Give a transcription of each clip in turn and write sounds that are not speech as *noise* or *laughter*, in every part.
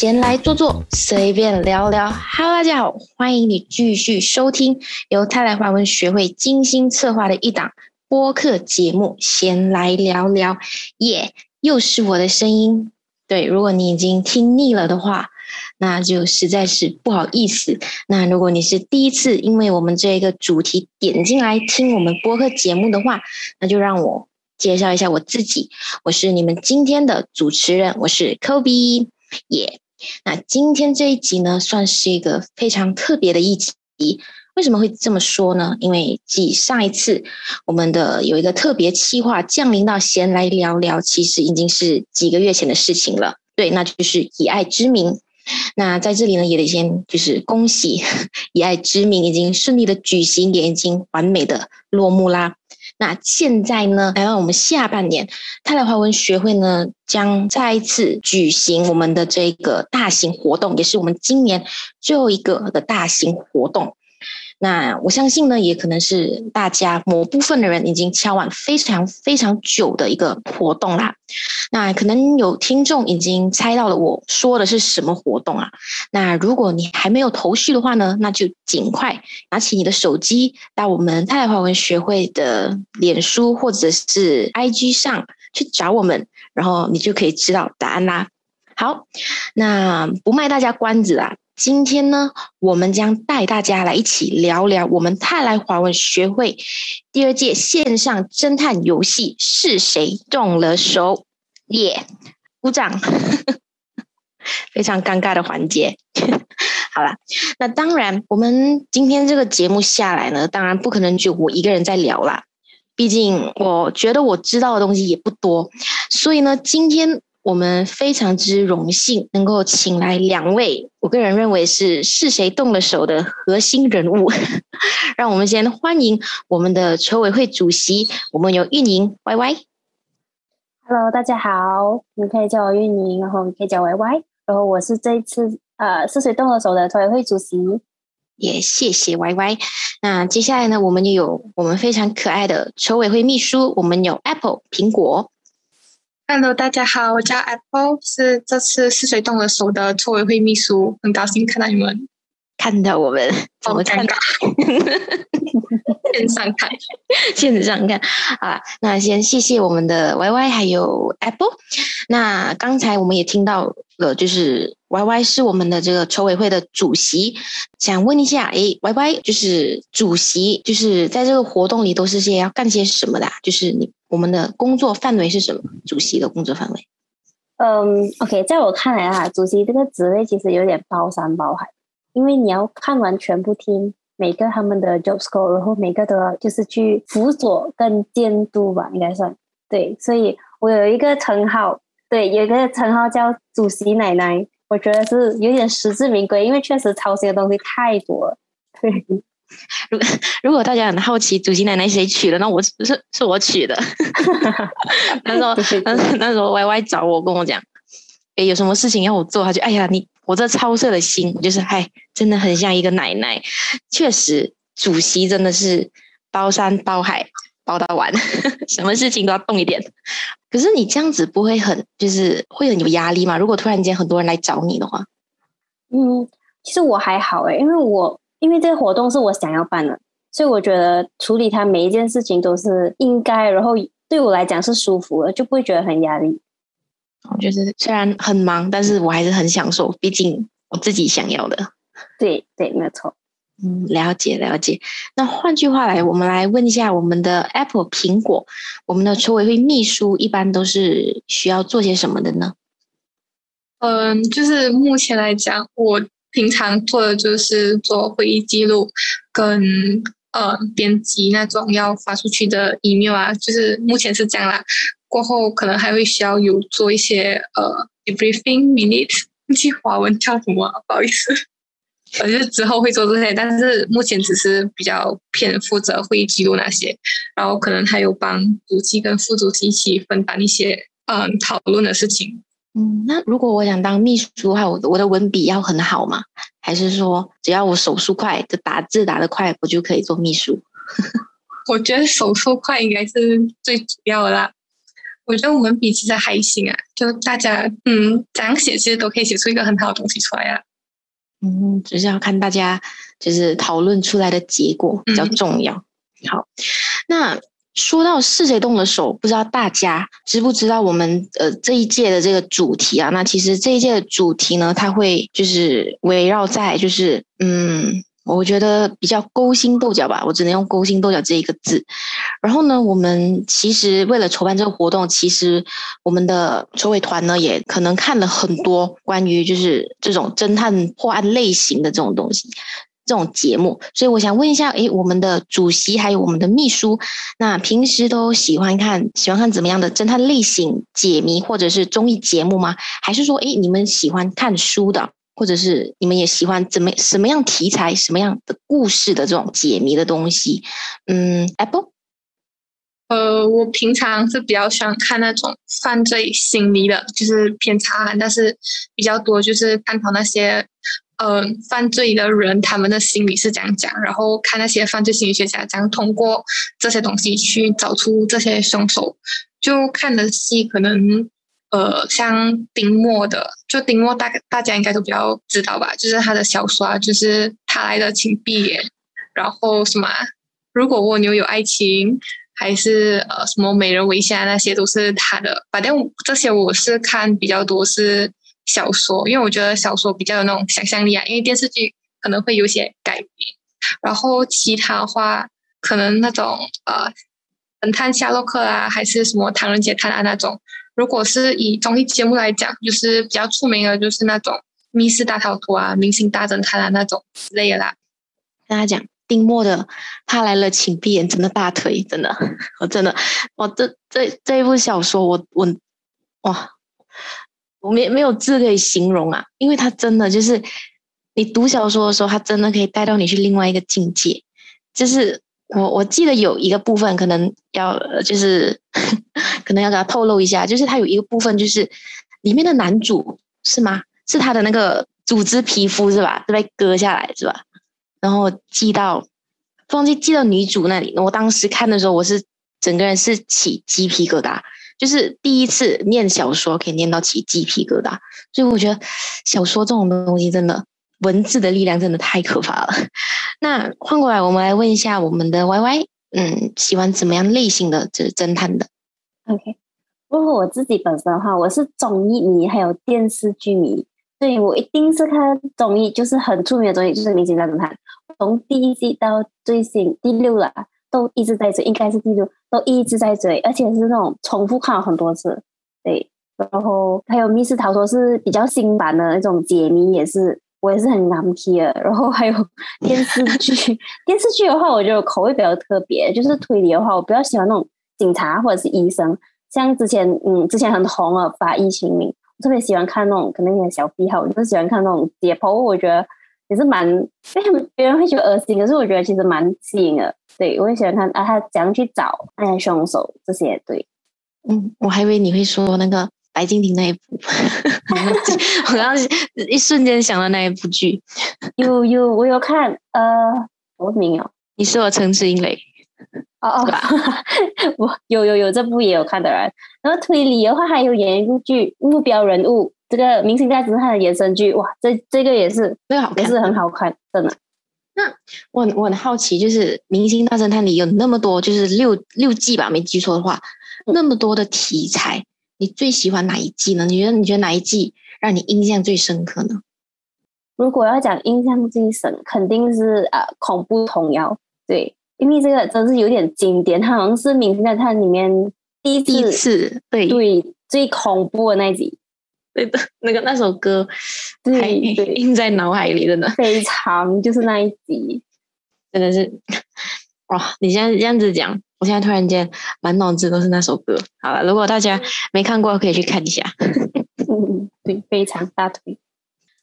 闲来坐坐，随便聊聊。Hello，大家好，欢迎你继续收听由泰来华文学会精心策划的一档播客节目《闲来聊聊》。耶，又是我的声音。对，如果你已经听腻了的话，那就实在是不好意思。那如果你是第一次因为我们这个主题点进来听我们播客节目的话，那就让我介绍一下我自己。我是你们今天的主持人，我是 Kobe。耶，那今天这一集呢，算是一个非常特别的一集。为什么会这么说呢？因为继上一次我们的有一个特别企划降临到闲来聊聊，其实已经是几个月前的事情了。对，那就是以爱之名。那在这里呢，也得先就是恭喜 *laughs* 以爱之名已经顺利的举行，也已经完美的落幕啦。那现在呢，来到我们下半年，泰来华文学会呢将再一次举行我们的这个大型活动，也是我们今年最后一个的大型活动。那我相信呢，也可能是大家某部分的人已经敲完非常非常久的一个活动啦。那可能有听众已经猜到了我说的是什么活动啊？那如果你还没有头绪的话呢，那就尽快拿起你的手机，到我们泰华文学会的脸书或者是 IG 上去找我们，然后你就可以知道答案啦。好，那不卖大家关子啦。今天呢，我们将带大家来一起聊聊我们泰来华文学会第二届线上侦探游戏是谁动了手？耶，鼓掌！*laughs* 非常尴尬的环节。*laughs* 好了，那当然，我们今天这个节目下来呢，当然不可能就我一个人在聊啦。毕竟我觉得我知道的东西也不多，所以呢，今天。我们非常之荣幸能够请来两位，我个人认为是是谁动了手的核心人物。*laughs* 让我们先欢迎我们的筹委会主席，我们有运营 Y Y。Hello，大家好，你可以叫我运营，然后你可以叫 Y Y，然后我是这一次呃是谁动了手的筹委会主席。也谢谢 Y Y。那接下来呢，我们也有我们非常可爱的筹委会秘书，我们有 Apple 苹果。Hello，大家好，我叫 Apple，是这次是谁动了手的筹委会秘书，很高兴看到你们，看到我们，怎么尴尬？*laughs* *laughs* 线上看，线上看啊。那先谢谢我们的 Y Y 还有 Apple。那刚才我们也听到了，就是 Y Y 是我们的这个筹委会的主席，想问一下，哎，Y Y 就是主席，就是在这个活动里都是些要干些什么的？就是你。我们的工作范围是什么？主席的工作范围？嗯，OK，在我看来啊，主席这个职位其实有点包山包海，因为你要看完全部听每个他们的 job score，然后每个都要就是去辅佐跟监督吧，应该算对。所以我有一个称号，对，有一个称号叫主席奶奶，我觉得是有点实至名归，因为确实操心的东西太多了，对。*laughs* 如如果大家很好奇主席奶奶谁取的，那我是是我取的。*laughs* 那时候那那时候 Y Y 找我跟我讲，哎，有什么事情要我做，他就哎呀，你我这操碎了心，就是嗨，真的很像一个奶奶。确实，主席真的是包山包海包到完，*laughs* 什么事情都要动一点。可是你这样子不会很就是会很有压力吗？如果突然间很多人来找你的话，嗯，其实我还好哎，因为我。因为这个活动是我想要办的，所以我觉得处理它每一件事情都是应该，然后对我来讲是舒服的，就不会觉得很压力。我觉得虽然很忙，但是我还是很享受，毕竟我自己想要的。*laughs* 对对，没错。嗯，了解了解。那换句话来，我们来问一下我们的 Apple 苹果，我们的筹委会秘书一般都是需要做些什么的呢？嗯，就是目前来讲，我。平常做的就是做会议记录，跟呃编辑那种要发出去的 email 啊，就是目前是这样啦。过后可能还会需要有做一些呃 debriefing minutes，记华文叫什么？不好意思，呃，就之后会做这些，但是目前只是比较偏负责会议记录那些，然后可能还有帮主席跟副主席一起分担一些嗯讨论的事情。嗯，那如果我想当秘书的话，我我的文笔要很好吗？还是说只要我手速快，就打字打得快，我就可以做秘书？*laughs* 我觉得手速快应该是最主要的啦。我觉得我们比其实还行啊，就大家嗯，怎样写其实都可以写出一个很好的东西出来啊。嗯，只是要看大家就是讨论出来的结果比较重要。好，那说到是谁动了手，不知道大家知不知道我们呃这一届的这个主题啊？那其实这一届的主题呢，它会就是围绕在就是嗯。我觉得比较勾心斗角吧，我只能用勾心斗角这一个字。然后呢，我们其实为了筹办这个活动，其实我们的筹委团呢，也可能看了很多关于就是这种侦探破案类型的这种东西，这种节目。所以我想问一下，诶，我们的主席还有我们的秘书，那平时都喜欢看喜欢看怎么样的侦探类型解谜或者是综艺节目吗？还是说，诶，你们喜欢看书的？或者是你们也喜欢怎么什么样题材、什么样的故事的这种解谜的东西？嗯，Apple，呃，我平常是比较喜欢看那种犯罪心理的，就是偏差，但是比较多就是探讨那些呃犯罪的人他们的心理是怎样讲，然后看那些犯罪心理学家怎样通过这些东西去找出这些凶手。就看的戏可能。呃，像丁墨的，就丁墨大概大家应该都比较知道吧，就是他的小说啊，就是他来的请闭眼，然后什么，如果蜗牛有爱情，还是呃什么美人微笑那些都是他的。反正这些我是看比较多是小说，因为我觉得小说比较有那种想象力啊，因为电视剧可能会有些改编。然后其他话，可能那种呃，神探夏洛克啊，还是什么唐人街探案那种。如果是以综艺节目来讲，就是比较出名的，就是那种《密室大逃脱》啊，《明星大侦探》啊那种之类的啦。跟他讲，丁墨的《他来了，请闭眼》真的大腿，真的，*laughs* 我真的，我这这这一部小说，我我哇，我没没有字可以形容啊，因为他真的就是你读小说的时候，他真的可以带到你去另外一个境界，就是。我我记得有一个部分可能要就是 *laughs* 可能要给他透露一下，就是他有一个部分就是里面的男主是吗？是他的那个组织皮肤是吧？被割下来是吧？然后寄到忘记寄到女主那里。我当时看的时候，我是整个人是起鸡皮疙瘩，就是第一次念小说可以念到起鸡皮疙瘩，所以我觉得小说这种东西真的。文字的力量真的太可怕了。那换过来，我们来问一下我们的 Y Y，嗯，喜欢怎么样类型的就是侦探的？OK，如果我自己本身的话，我是综艺迷，还有电视剧迷，所以我一定是看综艺，就是很出名的综艺，就是《明星大侦探》，从第一季到最新第六了，都一直在追，应该是第六，都一直在追，而且是那种重复看了很多次。对，然后还有《密室逃脱》是比较新版的那种解谜，也是。我也是很难听的，*laughs* 然后还有电视剧，*laughs* 电视剧的话，我觉得口味比较特别，就是推理的话，我比较喜欢那种警察或者是医生，像之前嗯之前很红的《法医秦明》，我特别喜欢看那种可能有点小癖好，我就是喜欢看那种解剖，我觉得也是蛮，为什么别人会觉得恶心，可是我觉得其实蛮吸引的。对我也喜欢看啊，他怎样去找那些凶手这些，对，嗯，我还以为你会说那个。白敬亭那一部，*laughs* 我刚刚一瞬间想到那一部剧，有有我有看，呃，我名哦？你是我陈志英雷，哦哦，*laughs* 我有有有这部也有看的人。然后推理的话，还有演一部剧《目标人物》，这个明星大侦探的衍生剧，哇，这这个也是，这个好也是很好看，真的。那我我很好奇，就是《明星大侦探》里有那么多，就是六六季吧，没记错的话，那么多的题材。你最喜欢哪一季呢？你觉得你觉得哪一季让你印象最深刻呢？如果要讲印象最深，肯定是呃恐怖童谣，对，因为这个真是有点经典，它好像是《明星大探》里面第一次对对最恐怖的那一集，对的，那个那首歌还印在脑海里，真的非常就是那一集，真的是哇！你现在这样子讲。我现在突然间满脑子都是那首歌。好了，如果大家没看过，可以去看一下。*laughs* 嗯，对，非常大腿。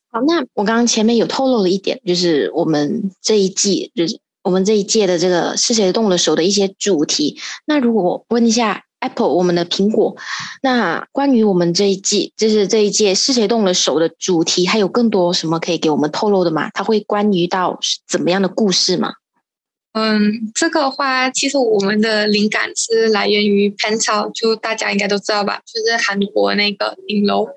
好，那我刚刚前面有透露了一点，就是我们这一季，就是我们这一届的这个是谁动了手的一些主题。那如果问一下 Apple，我们的苹果，那关于我们这一季，就是这一届是谁动了手的主题，还有更多什么可以给我们透露的吗？它会关于到怎么样的故事吗？嗯，这个话，其实我们的灵感是来源于 Penthouse，就大家应该都知道吧，就是韩国那个顶楼。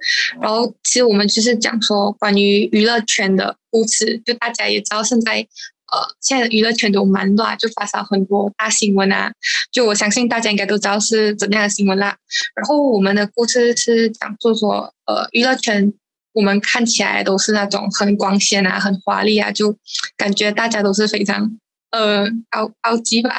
然后，其实我们就是讲说关于娱乐圈的故事，就大家也知道，现在呃，现在娱乐圈都蛮乱，就发生很多大新闻啊。就我相信大家应该都知道是怎样的新闻啦。然后，我们的故事是讲述说，呃，娱乐圈我们看起来都是那种很光鲜啊、很华丽啊，就感觉大家都是非常。呃，高高级吧，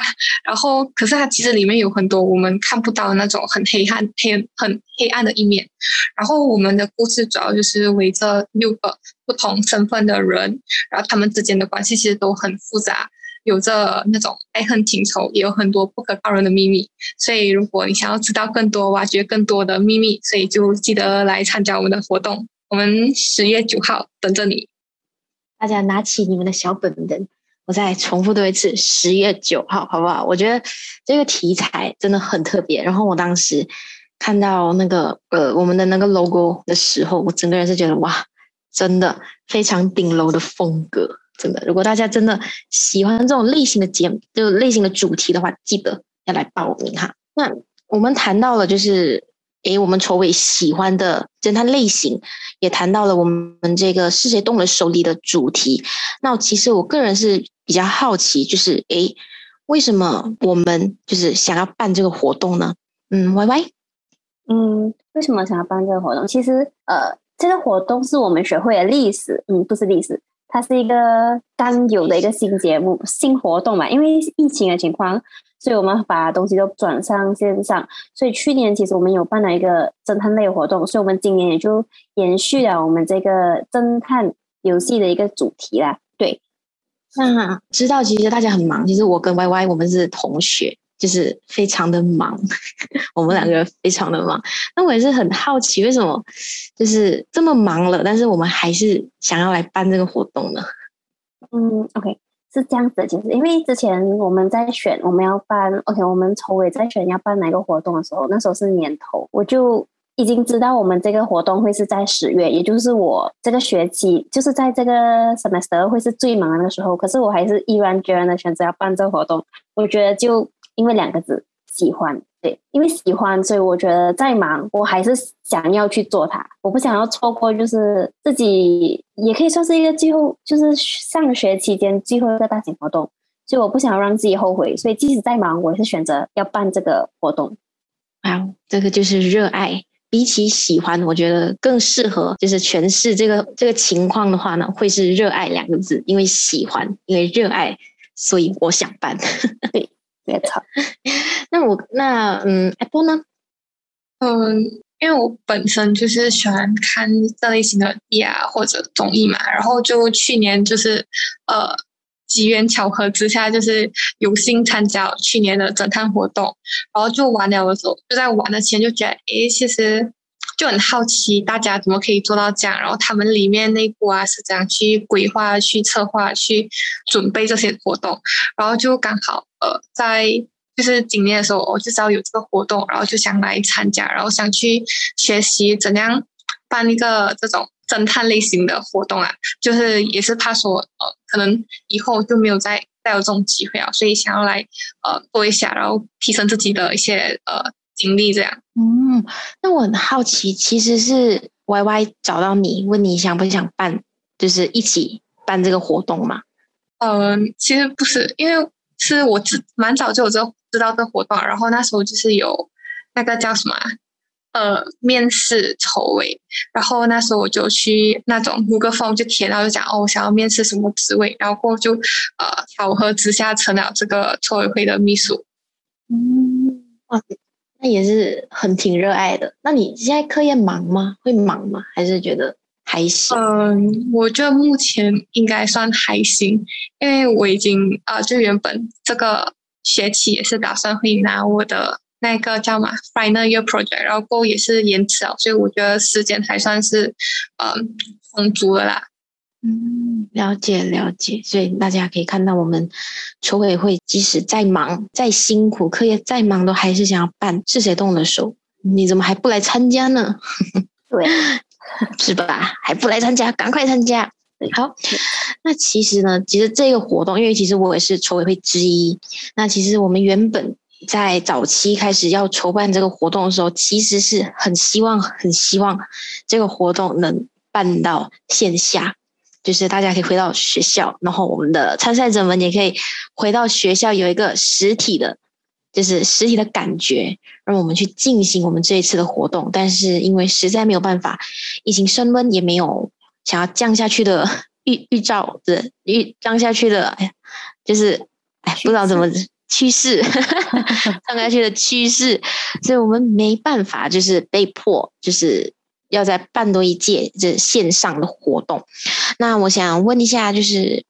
然后可是它其实里面有很多我们看不到的那种很黑暗、黑很黑暗的一面。然后我们的故事主要就是围着六个不同身份的人，然后他们之间的关系其实都很复杂，有着那种爱恨情仇，也有很多不可告人的秘密。所以如果你想要知道更多、挖掘更多的秘密，所以就记得来参加我们的活动。我们十月九号等着你，大家拿起你们的小本本。我再重复多一次，十月九号，好不好？我觉得这个题材真的很特别。然后我当时看到那个呃我们的那个 logo 的时候，我整个人是觉得哇，真的非常顶楼的风格，真的。如果大家真的喜欢这种类型的节目，就类型的主题的话，记得要来报名哈。那我们谈到了就是。诶，我们筹委喜欢的侦探类型，也谈到了我们这个是谁动了手里的主题。那其实我个人是比较好奇，就是诶，为什么我们就是想要办这个活动呢？嗯，Y Y，嗯，为什么想要办这个活动？其实，呃，这个活动是我们学会的历史，嗯，不是历史，它是一个刚有的一个新节目、新活动嘛，因为疫情的情况。所以我们把东西都转上线上，所以去年其实我们有办了一个侦探类活动，所以我们今年也就延续了我们这个侦探游戏的一个主题啦。对，那知道其实大家很忙，其实我跟 Y Y 我们是同学，就是非常的忙，我们两个非常的忙。那我也是很好奇，为什么就是这么忙了，但是我们还是想要来办这个活动呢？嗯，OK。是这样子的，其实因为之前我们在选我们要办，OK，我们筹委在选要办哪个活动的时候，那时候是年头，我就已经知道我们这个活动会是在十月，也就是我这个学期就是在这个 semester 会是最忙的时候，可是我还是毅然决然的选择要办这个活动，我觉得就因为两个字，喜欢。对，因为喜欢，所以我觉得再忙，我还是想要去做它。我不想要错过，就是自己也可以算是一个最后，就是上学期间最后一个大型活动，所以我不想要让自己后悔。所以即使再忙，我也是选择要办这个活动。啊，这个就是热爱，比起喜欢，我觉得更适合就是诠释这个这个情况的话呢，会是热爱两个字，因为喜欢，因为热爱，所以我想办。对。没错，*laughs* 那我那嗯，Apple 呢？嗯，因为我本身就是喜欢看这类型的剧啊或者综艺嘛，然后就去年就是呃机缘巧合之下，就是有幸参加去年的侦探活动，然后就玩了的时候，就在玩的前就觉得，哎，其实。就很好奇，大家怎么可以做到这样？然后他们里面内部啊是怎样去规划、去策划、去准备这些活动？然后就刚好呃，在就是今年的时候，我就知道有这个活动，然后就想来参加，然后想去学习怎样办一个这种侦探类型的活动啊。就是也是怕说呃，可能以后就没有再再有这种机会啊，所以想要来呃做一下，然后提升自己的一些呃。经历这样，嗯，那我很好奇，其实是 Y Y 找到你，问你想不想办，就是一起办这个活动嘛？嗯，其实不是，因为是我知蛮早就有这知道这活动，然后那时候就是有那个叫什么呃面试筹委，然后那时候我就去那种 Google Form 就填，然后就讲哦，我想要面试什么职位，然后就呃巧合之下成了这个筹委会的秘书。嗯，哇。那也是很挺热爱的。那你现在课业忙吗？会忙吗？还是觉得还行？嗯，我觉得目前应该算还行，因为我已经啊，就原本这个学期也是打算会拿我的那个叫嘛 final year project，然后也是延迟了，所以我觉得时间还算是嗯充足的啦。嗯，了解了解，所以大家可以看到，我们筹委会即使再忙、再辛苦，课业再忙，都还是想要办。是谁动的手？你怎么还不来参加呢？*laughs* 对，*laughs* 是吧？还不来参加？赶快参加！好，那其实呢，其实这个活动，因为其实我也是筹委会之一。那其实我们原本在早期开始要筹办这个活动的时候，其实是很希望、很希望这个活动能办到线下，就是大家可以回到学校，然后我们的参赛者们也可以回到学校，有一个实体的，就是实体的感觉，让我们去进行我们这一次的活动。但是因为实在没有办法，疫情升温，也没有。想要降下去的 *laughs* 预预兆的预降下去的，哎呀，就是哎，不知道怎么趋势 *laughs* 降下去的趋势，所以我们没办法，就是被迫，就是要在办多一届这线上的活动。那我想问一下，就是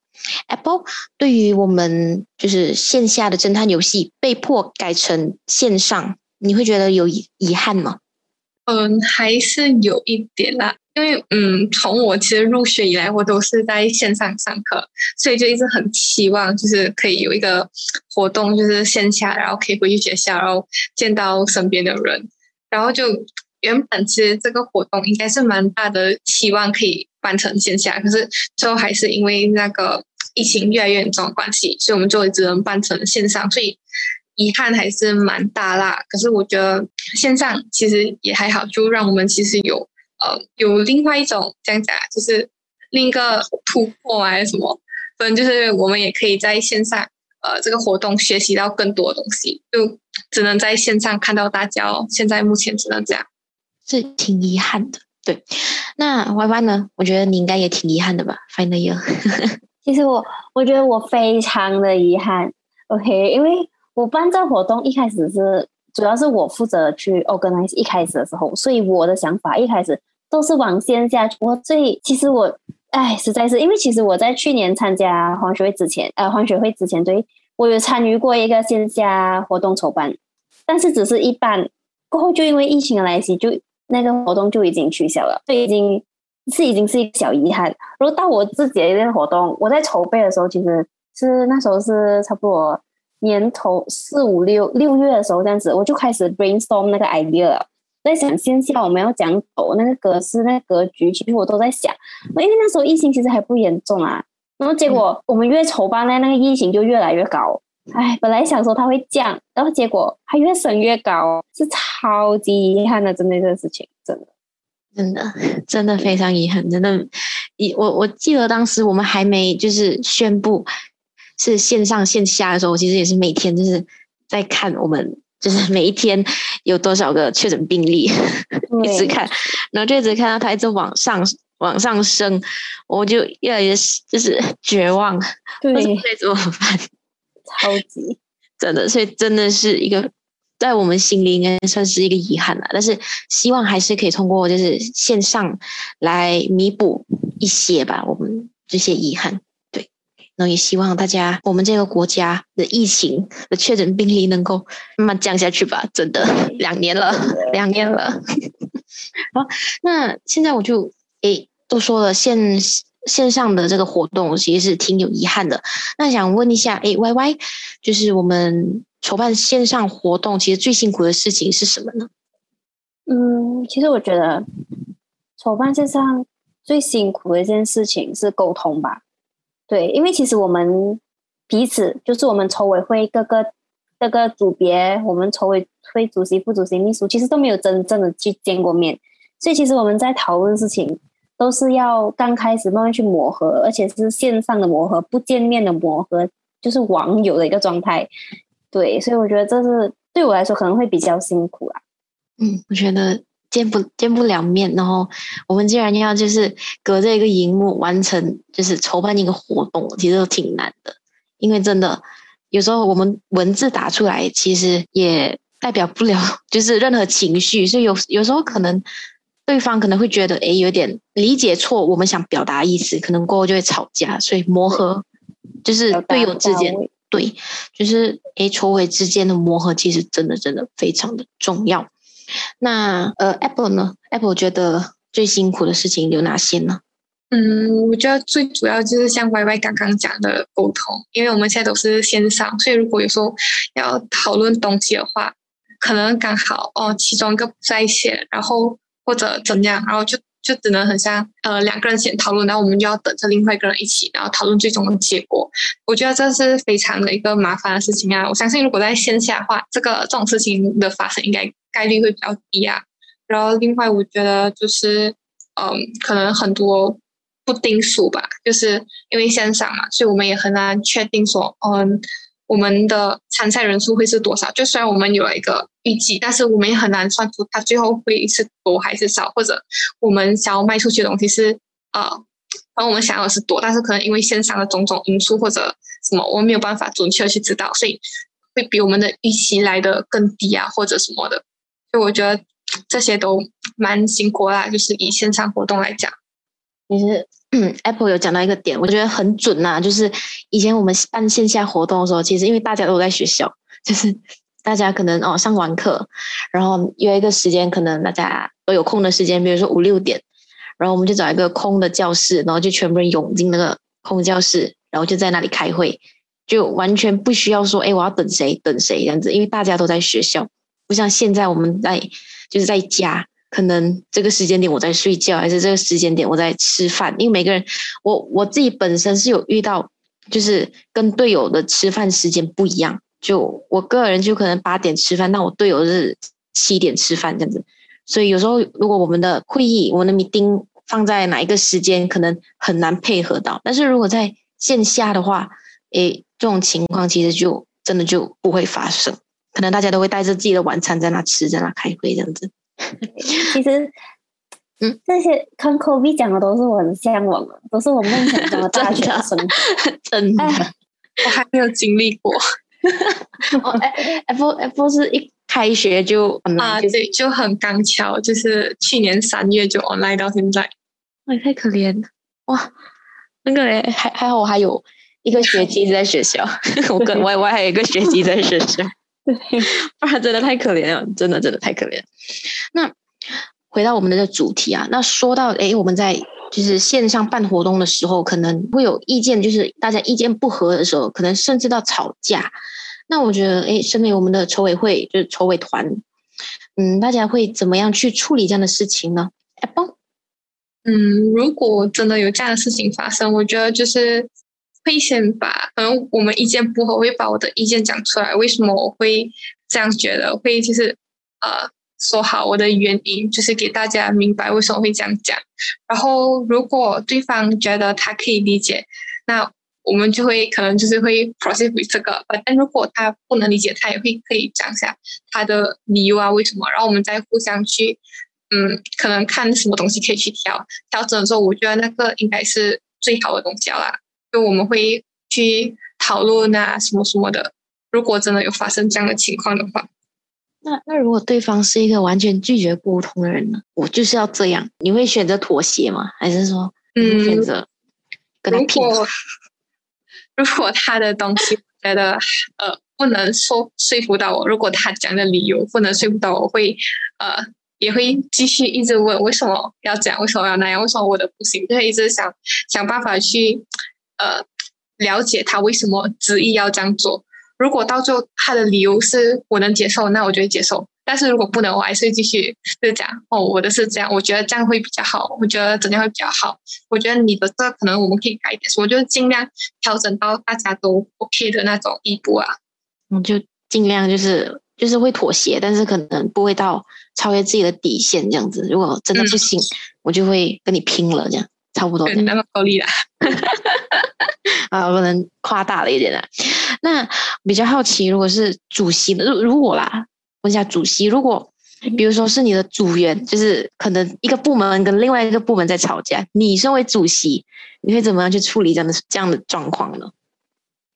Apple 对于我们就是线下的侦探游戏被迫改成线上，你会觉得有遗遗憾吗？嗯，还是有一点啦。因为嗯，从我其实入学以来，我都是在线上上课，所以就一直很期望，就是可以有一个活动，就是线下，然后可以回去学校，然后见到身边的人。然后就原本其实这个活动应该是蛮大的期望可以办成线下，可是最后还是因为那个疫情越来越严重的关系，所以我们就只能办成线上，所以遗憾还是蛮大啦。可是我觉得线上其实也还好，就让我们其实有。呃，有另外一种这样讲，就是另一个突破还是什么？反正就是我们也可以在线上，呃，这个活动学习到更多东西，就只能在线上看到大家哦。现在目前只能这样，是挺遗憾的。对，那 Y Y 呢？我觉得你应该也挺遗憾的吧？Final year，其实我我觉得我非常的遗憾。OK，因为我办这活动一开始是主要是我负责去 organize，一开始的时候，所以我的想法一开始。都是往线下。我最其实我哎，实在是因为其实我在去年参加黄学会之前，呃，黄学会之前，对我有参与过一个线下活动筹办，但是只是一半。过后就因为疫情的来袭，就那个活动就已经取消了，就已经是已经是一个小遗憾。然后到我自己的一件活动，我在筹备的时候，其实是那时候是差不多年头四五六六月的时候这样子，我就开始 brainstorm 那个 idea。在想线下我们要讲走那个格式、那个格局，其实我都在想，因为那时候疫情其实还不严重啊。然后结果我们越筹办呢，那个疫情就越来越高。哎，本来想说它会降，然后结果它越升越高，是超级遗憾的，真的这个事情，真的，真的，真的非常遗憾，真的。一我我记得当时我们还没就是宣布是线上线下的时候，我其实也是每天就是在看我们。就是 *laughs* 每一天有多少个确诊病例，一直看，然后就一直看到它一直往上往上升，我就越来越就是绝望，对，该怎么办？超级 *laughs* 真的，所以真的是一个在我们心里应该算是一个遗憾了。但是希望还是可以通过就是线上来弥补一些吧，我们这些遗憾。对那也希望大家，我们这个国家的疫情的确诊病例能够慢慢降下去吧。真的，两年了，两年了。*laughs* 好，那现在我就诶，都说了线线上的这个活动其实是挺有遗憾的。那想问一下，诶 y Y，就是我们筹办线上活动，其实最辛苦的事情是什么呢？嗯，其实我觉得筹办线上最辛苦的一件事情是沟通吧。对，因为其实我们彼此就是我们筹委会各个各个组别，我们筹委会主席、副主席、秘书，其实都没有真正的去见过面，所以其实我们在讨论事情都是要刚开始慢慢去磨合，而且是线上的磨合，不见面的磨合，就是网友的一个状态。对，所以我觉得这是对我来说可能会比较辛苦啊。嗯，我觉得。见不见不了面，然后我们竟然要就是隔着一个荧幕完成，就是筹办一个活动，其实都挺难的。因为真的有时候我们文字打出来，其实也代表不了 *laughs* 就是任何情绪，所以有有时候可能对方可能会觉得，哎，有点理解错我们想表达意思，可能过后就会吵架。所以磨合就是队友之间，对，就是哎筹委之间的磨合，其实真的真的非常的重要。那呃，Apple 呢？Apple 觉得最辛苦的事情有哪些呢？嗯，我觉得最主要就是像 Y Y 刚刚讲的沟通，因为我们现在都是线上，所以如果有时候要讨论东西的话，可能刚好哦，其中一个不在线，然后或者怎样，然后就就只能很像呃两个人先讨论，然后我们就要等着另外一个人一起，然后讨论最终的结果。我觉得这是非常的一个麻烦的事情啊！我相信如果在线下的话，这个这种事情的发生应该概率会比较低啊。然后另外我觉得就是嗯，可能很多不定数吧，就是因为线上嘛，所以我们也很难确定说嗯。我们的参赛人数会是多少？就虽然我们有了一个预计，但是我们也很难算出它最后会是多还是少，或者我们想要卖出去的东西是呃，而我们想要的是多，但是可能因为线上的种种因素或者什么，我们没有办法准确去知道，所以会比我们的预期来的更低啊，或者什么的。所以我觉得这些都蛮辛苦啦，就是以线上活动来讲，其实。嗯，Apple 有讲到一个点，我觉得很准呐。就是以前我们办线下活动的时候，其实因为大家都在学校，就是大家可能哦上完课，然后约一个时间，可能大家都有空的时间，比如说五六点，然后我们就找一个空的教室，然后就全部人涌进那个空教室，然后就在那里开会，就完全不需要说，哎，我要等谁等谁这样子，因为大家都在学校，不像现在我们在就是在家。可能这个时间点我在睡觉，还是这个时间点我在吃饭？因为每个人，我我自己本身是有遇到，就是跟队友的吃饭时间不一样。就我个人就可能八点吃饭，但我队友是七点吃饭这样子。所以有时候如果我们的会议、我们的 meeting 放在哪一个时间，可能很难配合到。但是如果在线下的话，诶，这种情况其实就真的就不会发生。可能大家都会带着自己的晚餐在那吃，在那开会这样子。其实，嗯，这些看 COVID 讲的都是我很向往的，都是我梦想中的大学生。*laughs* 真的，我还没有经历过。*laughs* 哦，Apple Apple 是一开学就啊，对，就很刚巧，就是去年三月就 online 到现在。哎，太可怜了哇！那个人，还还好，*laughs* 我还有一个学期在学校，我跟 Y Y 还有一个学期在学校。不然真的太可怜了，真的真的太可怜。那回到我们的主题啊，那说到哎，我们在就是线上办活动的时候，可能会有意见，就是大家意见不合的时候，可能甚至到吵架。那我觉得哎，身为我们的筹委会，就是筹委团，嗯，大家会怎么样去处理这样的事情呢？Apple，嗯，如果真的有这样的事情发生，我觉得就是。会先把可能我们意见不合，会把我的意见讲出来。为什么我会这样觉得？会就是呃说好我的原因，就是给大家明白为什么会这样讲。然后如果对方觉得他可以理解，那我们就会可能就是会 proceed with 这个。但如果他不能理解，他也会可以讲一下他的理由啊，为什么？然后我们再互相去嗯，可能看什么东西可以去调调整的时候，我觉得那个应该是最好的东西啦。就我们会去讨论啊，什么什么的。如果真的有发生这样的情况的话，那那如果对方是一个完全拒绝沟通的人呢？我就是要这样，你会选择妥协吗？还是说，嗯，选择跟他拼？*laughs* 如果他的东西觉得呃不能说说服到我，如果他讲的理由不能说服到我，会呃也会继续一直问为什么要这样，为什么要那样，为什么我的不行，就会一直想想办法去。呃，了解他为什么执意要这样做。如果到最后他的理由是我能接受，那我就会接受。但是如果不能，我还是继续就讲哦，我的是这样，我觉得这样会比较好，我觉得怎样会比较好。我觉得你的这可能我们可以改一点，我就尽量调整到大家都 OK 的那种地步啊。我就尽量就是就是会妥协，但是可能不会到超越自己的底线这样子。如果真的不行，我就会跟你拼了这样。差不多，那么够力了 *laughs* 啊，不能夸大了一点啦。那比较好奇，如果是主席的，如如果啦，问一下主席，如果比如说是你的组员，就是可能一个部门跟另外一个部门在吵架，你身为主席，你会怎么样去处理这样的这样的状况呢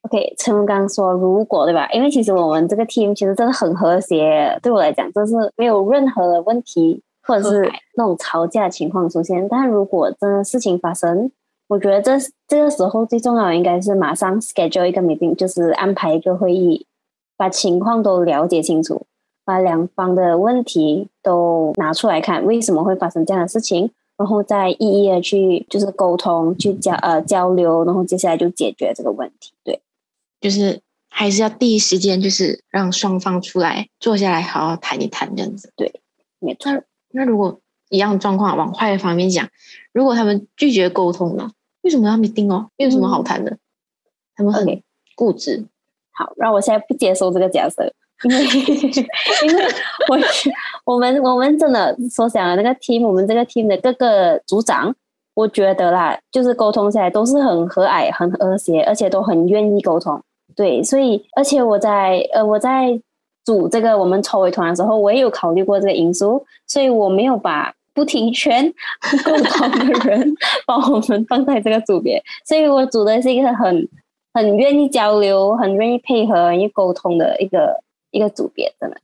？OK，陈文刚说如果对吧？因为其实我们这个 team 其实真的很和谐，对我来讲，就是没有任何的问题。或者是那种吵架情况出现，但如果真的事情发生，我觉得这这个时候最重要的应该是马上 schedule 一个 meeting，就是安排一个会议，把情况都了解清楚，把两方的问题都拿出来看，为什么会发生这样的事情，然后再一一的去就是沟通，去交呃交流，然后接下来就解决这个问题。对，就是还是要第一时间就是让双方出来坐下来好好谈一谈这样子。对，没错。那如果一样状况，往坏的方面讲，如果他们拒绝沟通了，为什么要 meeting 哦？没有什么好谈的，他们很固执。好，让我现在不接受这个假设，因为因为我我们我们真的所想的那个 team，我们这个 team 的各个组长，我觉得啦，就是沟通起来都是很和蔼、很和谐，而且都很愿意沟通。对，所以而且我在呃我在组这个我们筹委团的时候，我也有考虑过这个因素，所以我没有把不听劝、不沟通的人把我们放在这个组别，所以我组的是一个很。很愿意交流，很愿意配合，愿意沟通的一个一个组别，真的。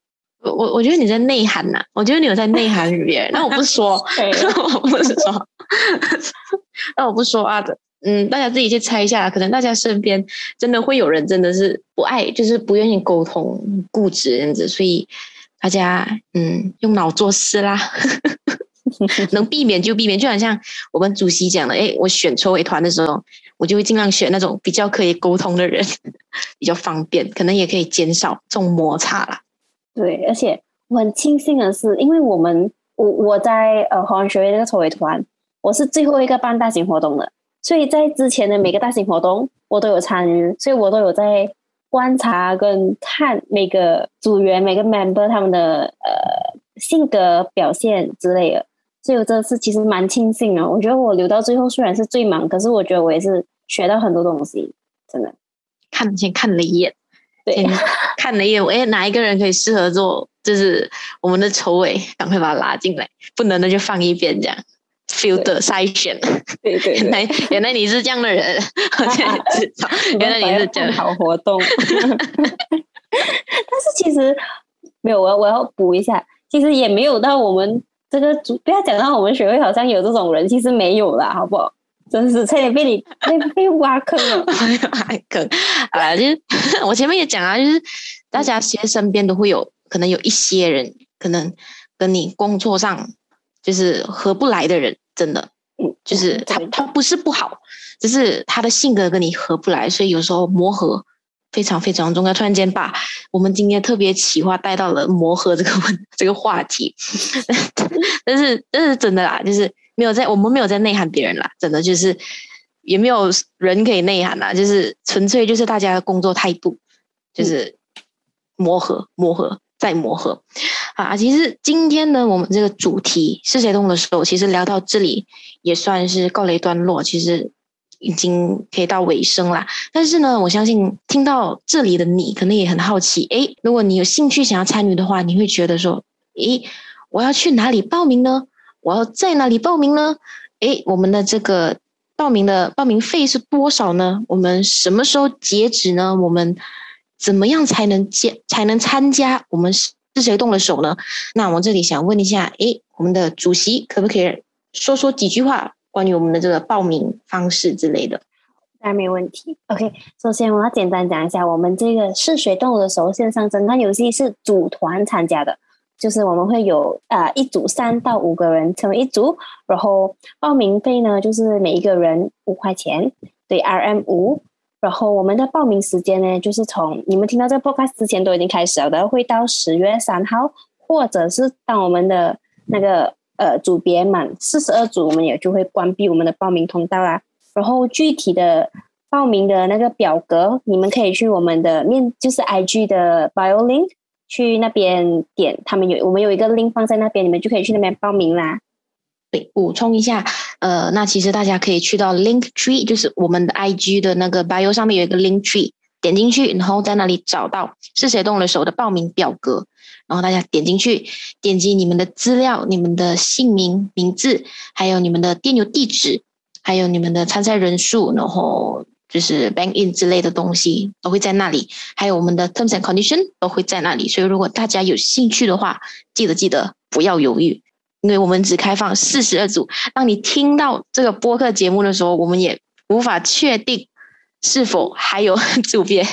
我我我觉得你在内涵呐，我觉得你有在内涵别人。那我不说，*laughs* *laughs* 我不是说，*laughs* 那我不说啊的。嗯，大家自己去猜一下，可能大家身边真的会有人真的是不爱，就是不愿意沟通、固执这样子。所以大家嗯，用脑做事啦，*laughs* 能避免就避免。就好像我们主席讲的，哎，我选筹委团的时候。我就会尽量选那种比较可以沟通的人，*laughs* 比较方便，可能也可以减少这种摩擦啦。对，而且我很庆幸的是，因为我们我我在呃华文学院那个筹委团，我是最后一个办大型活动的，所以在之前的每个大型活动我都有参与，所以我都有在观察跟看每个组员每个 member 他们的呃性格表现之类的。所以我这次其实蛮庆幸啊！我觉得我留到最后虽然是最忙，可是我觉得我也是学到很多东西，真的。看先看了一眼，对，看了一眼，哎，哪一个人可以适合做？就是我们的筹委，赶快把他拉进来，不能的就放一边，这样 filter 筛选。对对，原来原来你是这样的人，原来你是这样好活动。*laughs* 但是其实没有，我我要补一下，其实也没有到我们。这个主不要讲到我们学会好像有这种人，其实没有啦，好不好？真是差点被你 *laughs* 被被挖坑了，挖坑啊！就是我前面也讲啊，就是大家其实身边都会有可能有一些人，可能跟你工作上就是合不来的人，真的，嗯，就是他他不是不好，只是他的性格跟你合不来，所以有时候磨合。非常非常重要。突然间把我们今天特别企划带到了磨合这个问这个话题，*laughs* 但是但是真的啦，就是没有在我们没有在内涵别人啦，真的就是也没有人可以内涵啦，就是纯粹就是大家的工作态度，就是磨合磨合再磨合啊。其实今天呢，我们这个主题是谁动的时候，其实聊到这里也算是告了一段落。其实。已经可以到尾声了，但是呢，我相信听到这里的你可能也很好奇，诶，如果你有兴趣想要参与的话，你会觉得说，诶，我要去哪里报名呢？我要在哪里报名呢？诶，我们的这个报名的报名费是多少呢？我们什么时候截止呢？我们怎么样才能接才能参加？我们是是谁动了手呢？那我这里想问一下，诶，我们的主席可不可以说说几句话？关于我们的这个报名方式之类的，当然没问题。OK，首先我要简单讲一下，我们这个是谁动的时候线上侦探游戏是组团参加的，就是我们会有呃一组三到五个人成为一组，然后报名费呢就是每一个人五块钱，对，RM 五。然后我们的报名时间呢就是从你们听到这个 podcast 之前都已经开始了的，会到十月三号，或者是当我们的那个。呃，组别满四十二组，我们也就会关闭我们的报名通道啦。然后具体的报名的那个表格，你们可以去我们的面，就是 IG 的 Bio Link 去那边点，他们有我们有一个 link 放在那边，你们就可以去那边报名啦。对，补充一下，呃，那其实大家可以去到 Link Tree，就是我们的 IG 的那个 Bio 上面有一个 Link Tree，点进去，然后在那里找到是谁动了手的报名表格。然后大家点进去，点击你们的资料、你们的姓名、名字，还有你们的电邮地址，还有你们的参赛人数，然后就是 bank in 之类的东西都会在那里，还有我们的 terms and condition 都会在那里。所以如果大家有兴趣的话，记得记得不要犹豫，因为我们只开放四十二组。当你听到这个播客节目的时候，我们也无法确定是否还有 *laughs* 组别，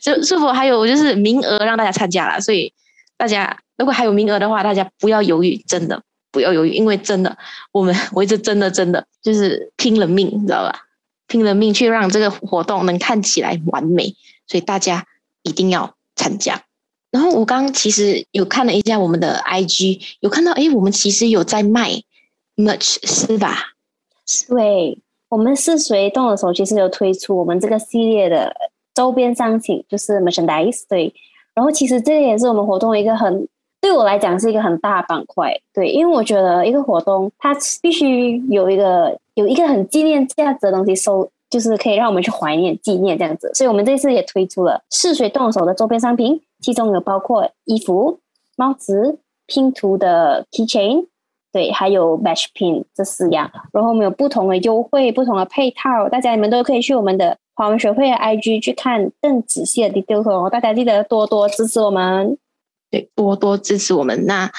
就是否还有就是名额让大家参加了，所以。大家如果还有名额的话，大家不要犹豫，真的不要犹豫，因为真的，我们我一直真的真的就是拼了命，你知道吧？拼了命去让这个活动能看起来完美，所以大家一定要参加。然后我刚其实有看了一下我们的 IG，有看到哎，我们其实有在卖 merch 是吧？对，我们是谁动的时候，其实有推出我们这个系列的周边商品，就是 merchandise。对，然后其实这也是我们活动一个很对我来讲是一个很大板块。对，因为我觉得一个活动它必须有一个有一个很纪念价值的东西收。就是可以让我们去怀念、纪念这样子，所以我们这次也推出了试水动手的周边商品，其中有包括衣服、帽子、拼图的 keychain，对，还有 match pin 这四样。然后我们有不同的优惠、不同的配套，大家你们都可以去我们的华文学会的 IG 去看更仔细的 details 哦。大家记得多多支持我们，对，多多支持我们。那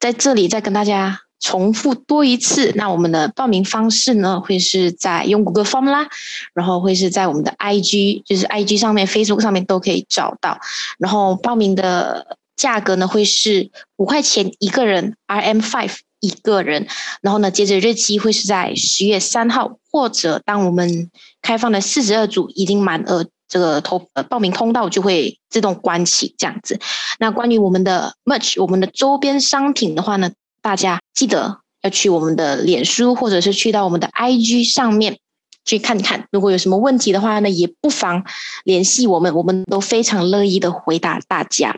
在这里再跟大家。重复多一次，那我们的报名方式呢，会是在用谷歌 Form 啦，然后会是在我们的 IG，就是 IG 上面、Facebook 上面都可以找到。然后报名的价格呢，会是五块钱一个人，RM five 一个人。然后呢，截止日期会是在十月三号，或者当我们开放的四十二组已经满额，这个投呃报名通道就会自动关起，这样子。那关于我们的 Merch，我们的周边商品的话呢？大家记得要去我们的脸书，或者是去到我们的 IG 上面去看看。如果有什么问题的话呢，也不妨联系我们，我们都非常乐意的回答大家。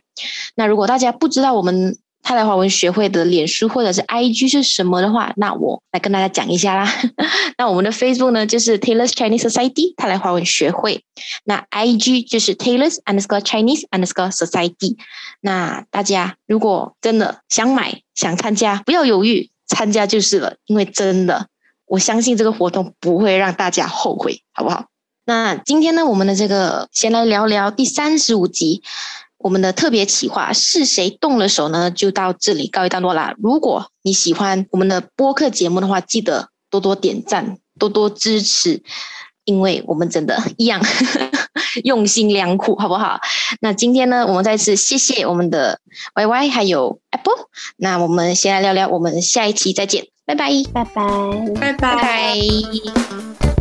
那如果大家不知道我们泰来华文学会的脸书或者是 IG 是什么的话，那我来跟大家讲一下啦。*laughs* 那我们的 Facebook 呢，就是 Taylor's Chinese Society 泰来华文学会。那 IG 就是 Taylor's underscore Chinese underscore Society。那大家如果真的想买想参加，不要犹豫，参加就是了。因为真的，我相信这个活动不会让大家后悔，好不好？那今天呢，我们的这个先来聊聊第三十五集。我们的特别企划是谁动了手呢？就到这里告一段落啦。如果你喜欢我们的播客节目的话，记得多多点赞，多多支持，因为我们真的一样 *laughs* 用心良苦，好不好？那今天呢，我们再次谢谢我们的 Y Y 还有 Apple。那我们先来聊聊，我们下一期再见，拜拜，拜拜，拜拜。